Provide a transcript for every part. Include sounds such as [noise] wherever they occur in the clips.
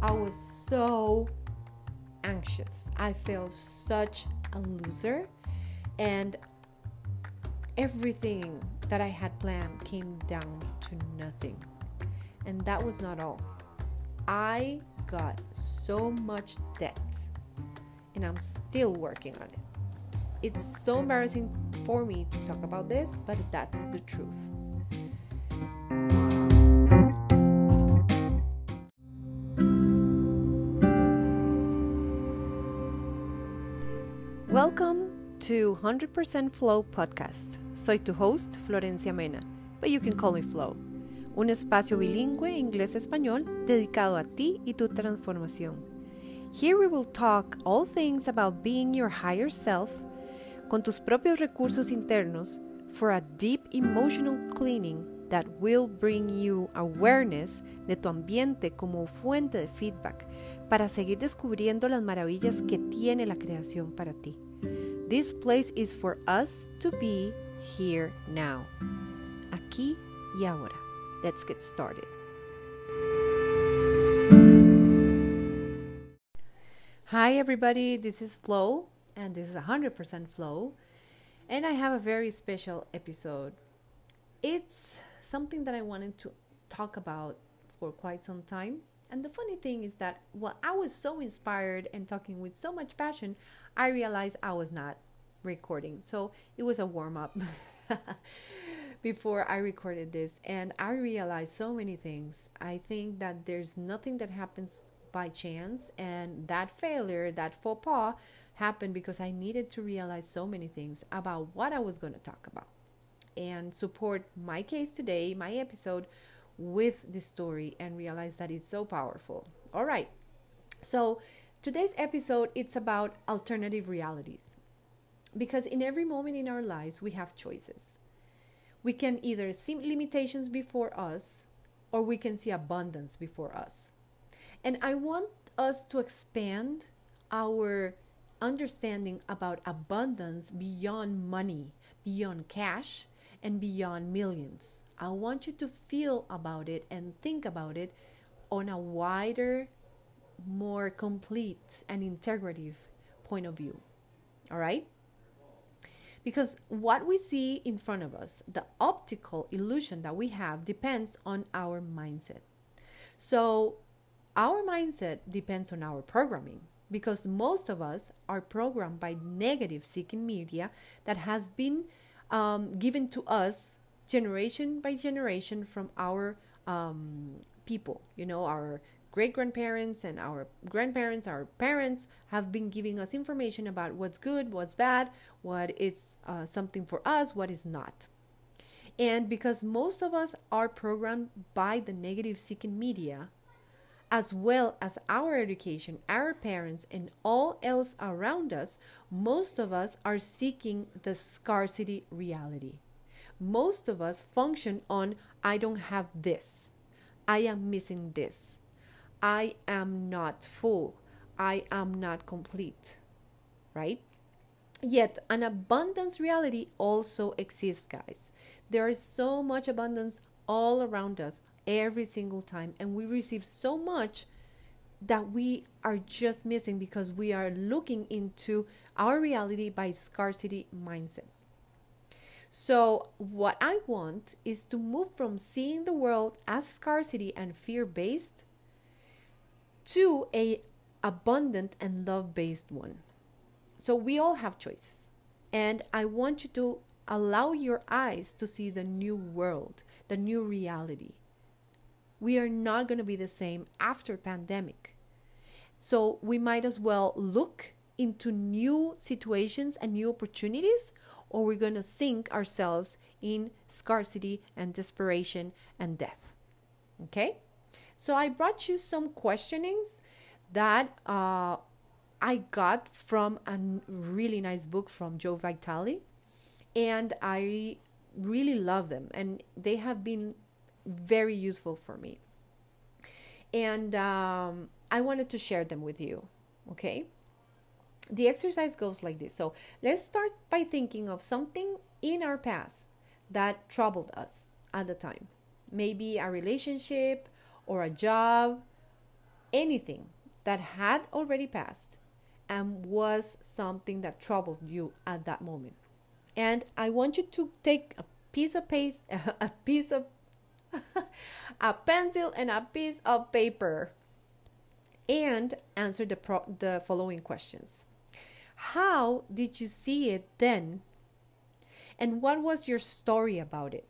I was so anxious. I felt such a loser, and everything that I had planned came down to nothing. And that was not all. I got so much debt, and I'm still working on it. It's so embarrassing for me to talk about this, but that's the truth. Welcome to 100% Flow Podcast. Soy tu host, Florencia Mena, but you can call me Flow. Un espacio bilingüe inglés-español dedicado a ti y tu transformación. Here we will talk all things about being your higher self con tus propios recursos internos for a deep emotional cleaning that will bring you awareness de tu ambiente como fuente de feedback para seguir descubriendo las maravillas que tiene la creación para ti. This place is for us to be here now. Aquí y ahora. Let's get started. Hi, everybody. This is Flow, and this is 100% Flow. And I have a very special episode. It's something that I wanted to talk about for quite some time. And the funny thing is that while I was so inspired and talking with so much passion, I realized I was not recording. So it was a warm up [laughs] before I recorded this. And I realized so many things. I think that there's nothing that happens by chance. And that failure, that faux pas, happened because I needed to realize so many things about what I was going to talk about and support my case today, my episode with the story and realize that it's so powerful. All right. So, today's episode it's about alternative realities. Because in every moment in our lives we have choices. We can either see limitations before us or we can see abundance before us. And I want us to expand our understanding about abundance beyond money, beyond cash, and beyond millions. I want you to feel about it and think about it on a wider, more complete, and integrative point of view. All right? Because what we see in front of us, the optical illusion that we have, depends on our mindset. So, our mindset depends on our programming because most of us are programmed by negative seeking media that has been um, given to us generation by generation from our um, people. You know, our great grandparents and our grandparents, our parents have been giving us information about what's good, what's bad, what is uh, something for us, what is not. And because most of us are programmed by the negative seeking media, as well as our education, our parents, and all else around us, most of us are seeking the scarcity reality. Most of us function on I don't have this, I am missing this, I am not full, I am not complete, right? Yet, an abundance reality also exists, guys. There is so much abundance all around us, every single time and we receive so much that we are just missing because we are looking into our reality by scarcity mindset. So, what I want is to move from seeing the world as scarcity and fear based to a abundant and love based one. So, we all have choices. And I want you to allow your eyes to see the new world, the new reality we are not going to be the same after pandemic so we might as well look into new situations and new opportunities or we're going to sink ourselves in scarcity and desperation and death okay so i brought you some questionings that uh, i got from a really nice book from joe vitale and i really love them and they have been very useful for me. And um, I wanted to share them with you. Okay. The exercise goes like this. So let's start by thinking of something in our past that troubled us at the time. Maybe a relationship or a job anything that had already passed and was something that troubled you at that moment. And I want you to take a piece of paste, [laughs] a piece of [laughs] a pencil and a piece of paper and answer the pro- the following questions. How did you see it then? And what was your story about it?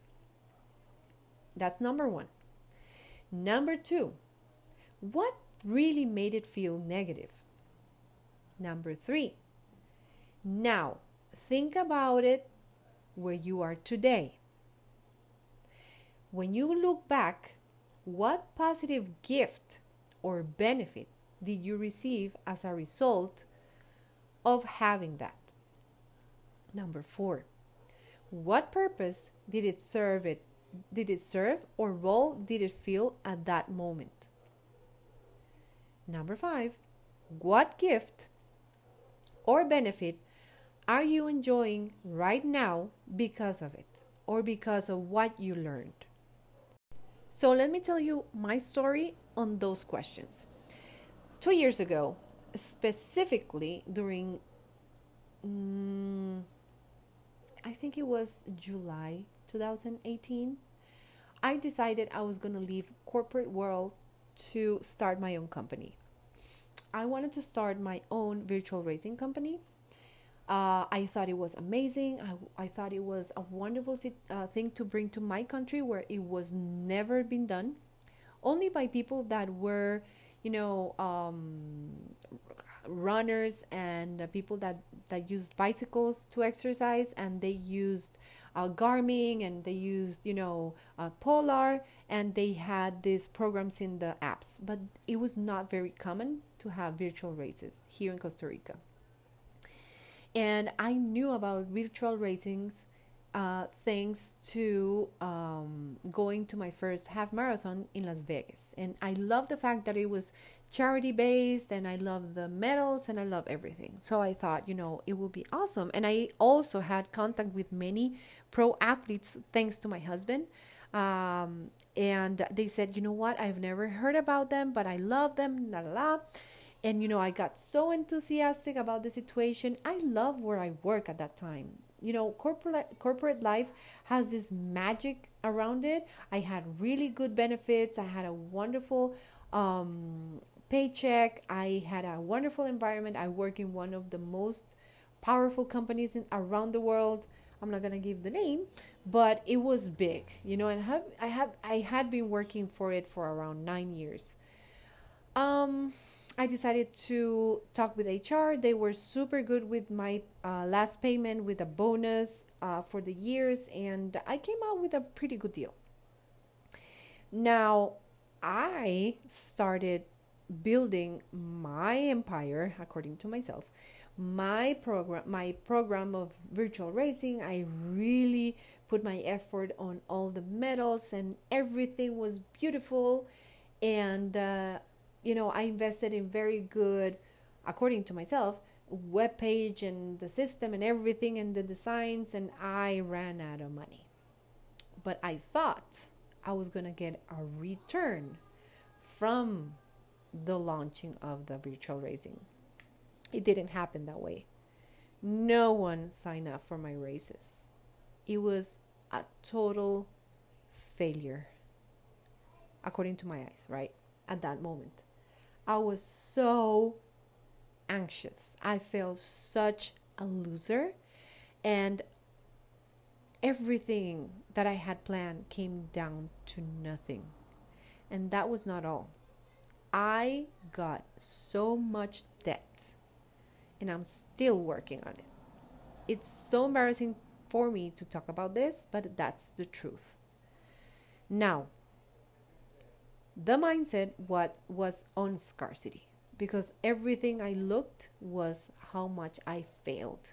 That's number 1. Number 2. What really made it feel negative? Number 3. Now, think about it where you are today. When you look back, what positive gift or benefit did you receive as a result of having that? Number 4. What purpose did it serve it did it serve or role did it fill at that moment? Number 5. What gift or benefit are you enjoying right now because of it or because of what you learned? So let me tell you my story on those questions. Two years ago, specifically during, um, I think it was July 2018, I decided I was going to leave corporate world to start my own company. I wanted to start my own virtual racing company uh, I thought it was amazing. I, I thought it was a wonderful uh, thing to bring to my country where it was never been done, only by people that were, you know, um, runners and uh, people that that used bicycles to exercise, and they used uh, Garmin and they used, you know, uh, Polar, and they had these programs in the apps. But it was not very common to have virtual races here in Costa Rica and I knew about virtual racings uh, thanks to um, going to my first half marathon in Las Vegas. And I love the fact that it was charity based and I love the medals and I love everything. So I thought, you know, it will be awesome. And I also had contact with many pro athletes thanks to my husband. Um, and they said, you know what, I've never heard about them, but I love them, la la la and you know i got so enthusiastic about the situation i love where i work at that time you know corporate corporate life has this magic around it. I had really good benefits. I had a wonderful um, paycheck. I had a wonderful environment. I work in one of the most powerful companies in, around the world. I'm not going to give the name but it was big you know and have i have i had been working for it for around 9 years. Um I decided to talk with HR. They were super good with my uh, last payment with a bonus uh, for the years, and I came out with a pretty good deal. Now, I started building my empire according to myself my program my program of virtual racing i really put my effort on all the medals and everything was beautiful and uh, you know, I invested in very good, according to myself, web page and the system and everything and the designs, and I ran out of money. But I thought I was going to get a return from the launching of the virtual racing. It didn't happen that way. No one signed up for my races. It was a total failure, according to my eyes, right? At that moment. I was so anxious. I felt such a loser. And everything that I had planned came down to nothing. And that was not all. I got so much debt, and I'm still working on it. It's so embarrassing for me to talk about this, but that's the truth. Now, the mindset what was on scarcity because everything I looked was how much I failed,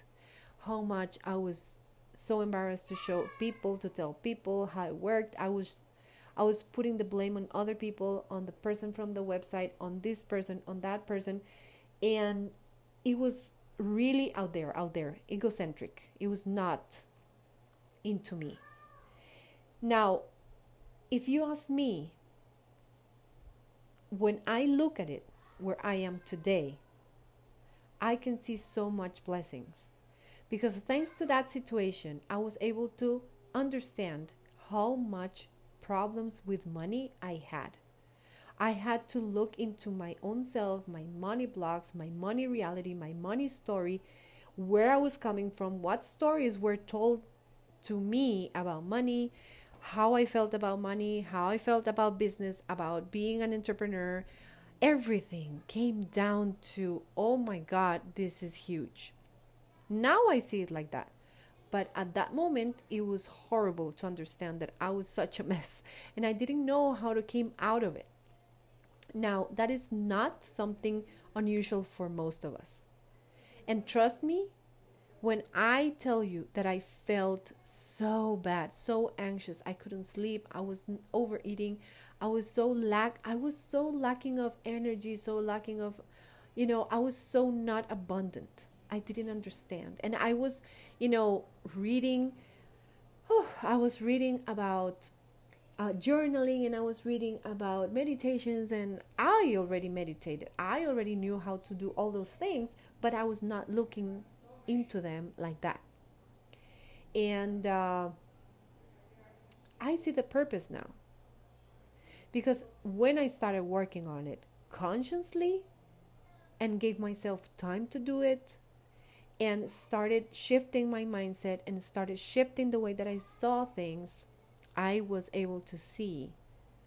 how much I was so embarrassed to show people, to tell people how it worked. I was I was putting the blame on other people, on the person from the website, on this person, on that person, and it was really out there, out there, egocentric. It was not into me. Now, if you ask me when I look at it where I am today, I can see so much blessings. Because thanks to that situation, I was able to understand how much problems with money I had. I had to look into my own self, my money blocks, my money reality, my money story, where I was coming from, what stories were told to me about money, how I felt about money, how I felt about business, about being an entrepreneur. Everything came down to, oh my God, this is huge. Now I see it like that. But at that moment, it was horrible to understand that I was such a mess [laughs] and I didn't know how to come out of it. Now, that is not something unusual for most of us. And trust me, when I tell you that I felt so bad, so anxious, I couldn't sleep, I was overeating, I was so lack I was so lacking of energy, so lacking of you know, I was so not abundant. I didn't understand. And I was, you know, reading oh, I was reading about uh, journaling and I was reading about meditations, and I already meditated. I already knew how to do all those things, but I was not looking into them like that. And uh, I see the purpose now. Because when I started working on it consciously and gave myself time to do it, and started shifting my mindset and started shifting the way that I saw things, I was able to see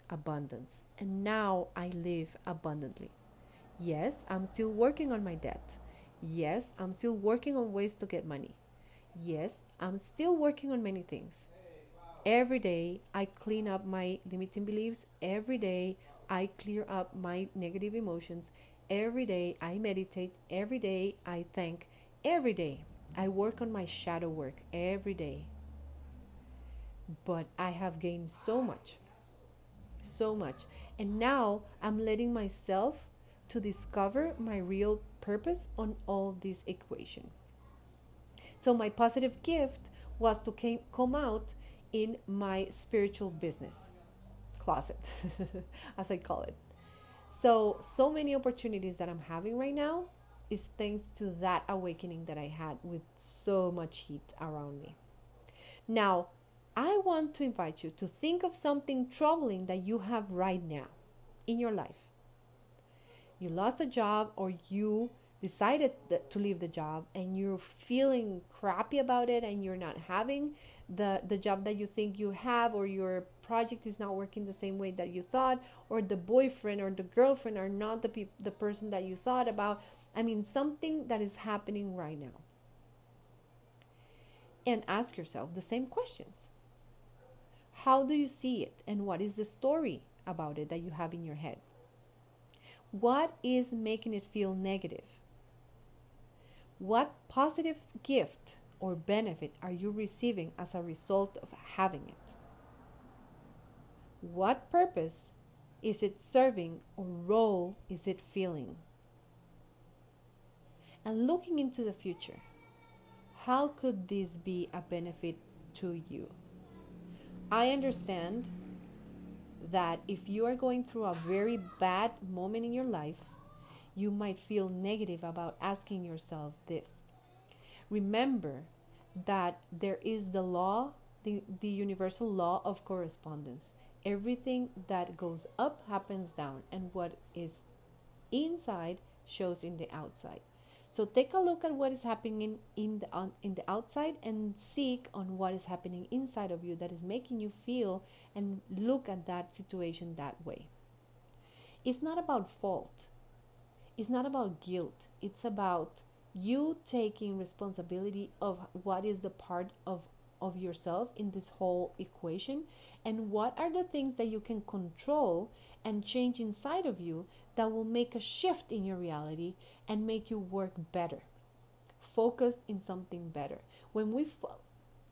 abundance. And now I live abundantly. Yes, I'm still working on my debt. Yes, I'm still working on ways to get money. Yes, I'm still working on many things. Every day I clean up my limiting beliefs. Every day I clear up my negative emotions. Every day I meditate. Every day I thank. Every day I work on my shadow work. Every day. But I have gained so much. So much. And now I'm letting myself to discover my real purpose on all this equation. So my positive gift was to came, come out in my spiritual business closet, [laughs] as I call it. So, so many opportunities that I'm having right now is thanks to that awakening that I had with so much heat around me. Now, I want to invite you to think of something troubling that you have right now in your life you lost a job or you decided to leave the job and you're feeling crappy about it and you're not having the the job that you think you have or your project is not working the same way that you thought or the boyfriend or the girlfriend are not the pe- the person that you thought about. I mean something that is happening right now. And ask yourself the same questions. How do you see it? And what is the story about it that you have in your head what is making it feel negative? What positive gift or benefit are you receiving as a result of having it? What purpose is it serving or role is it filling? And looking into the future, how could this be a benefit to you? I understand that if you are going through a very bad moment in your life, you might feel negative about asking yourself this. Remember that there is the law, the, the universal law of correspondence. Everything that goes up happens down, and what is inside shows in the outside. So take a look at what is happening in the on, in the outside and seek on what is happening inside of you that is making you feel and look at that situation that way. It's not about fault. It's not about guilt. It's about you taking responsibility of what is the part of of yourself in this whole equation? And what are the things that you can control and change inside of you that will make a shift in your reality and make you work better focus in something better? When we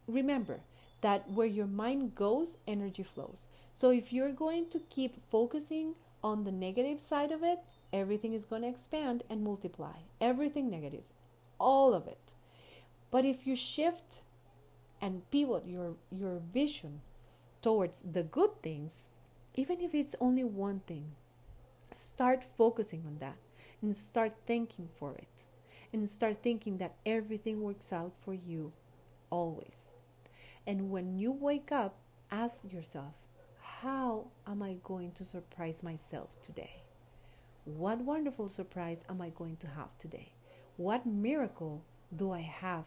remember that where your mind goes energy flows. So if you're going to keep focusing on the negative side of it everything is going to expand and multiply. Everything negative. All of it. But if you shift and pivot your your vision towards the good things even if it's only one thing Start focusing on that and start thanking for it. And start thinking that everything works out for you always. And when you wake up, ask yourself, how am I going to surprise myself today? What wonderful surprise am I going to have today? What miracle do I have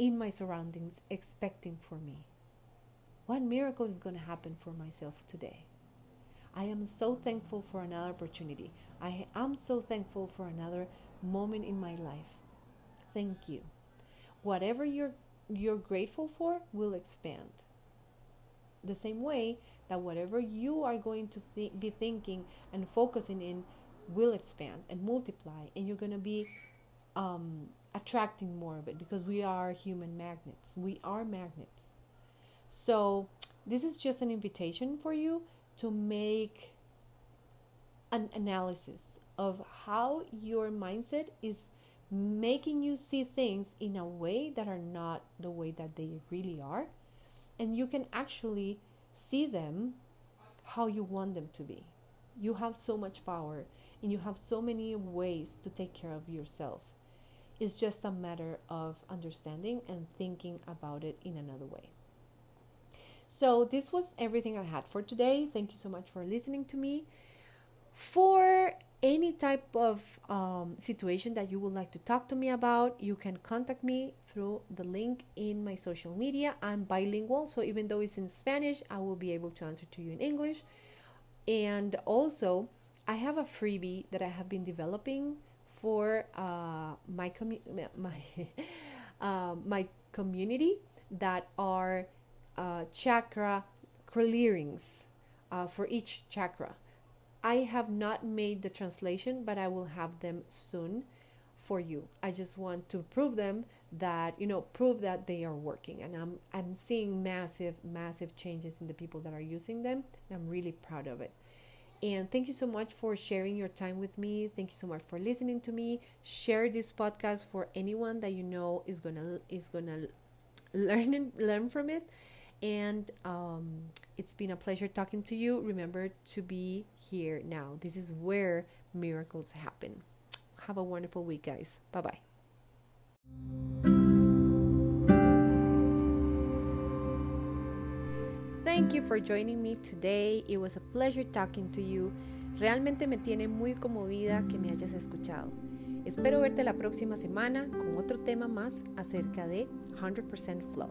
in my surroundings expecting for me? What miracle is going to happen for myself today? I am so thankful for another opportunity. I am so thankful for another moment in my life. Thank you. Whatever you're you're grateful for will expand. The same way that whatever you are going to th- be thinking and focusing in will expand and multiply, and you're going to be um, attracting more of it because we are human magnets. We are magnets. So, this is just an invitation for you to make an analysis of how your mindset is making you see things in a way that are not the way that they really are. And you can actually see them how you want them to be. You have so much power and you have so many ways to take care of yourself. It's just a matter of understanding and thinking about it in another way. So, this was everything I had for today. Thank you so much for listening to me. For any type of um, situation that you would like to talk to me about, you can contact me through the link in my social media. I'm bilingual, so even though it's in Spanish, I will be able to answer to you in English. And also, I have a freebie that I have been developing for uh, my commu- my [laughs] uh, my community that are uh, chakra clearings uh, for each chakra. I have not made the translation, but I will have them soon for you. I just want to prove them that you know prove that they are working and I'm I'm seeing massive massive changes in the people that are using them and I'm really proud of it. And thank you so much for sharing your time with me. Thank you so much for listening to me. Share this podcast for anyone that you know is gonna is gonna learn and learn from it. And um, it's been a pleasure talking to you. Remember to be here now. This is where miracles happen. Have a wonderful week, guys. Bye bye. Thank you for joining me today. It was a pleasure talking to you. Realmente me tiene muy conmovida que me hayas escuchado. Espero verte la próxima semana con otro tema más acerca de 100% Flow.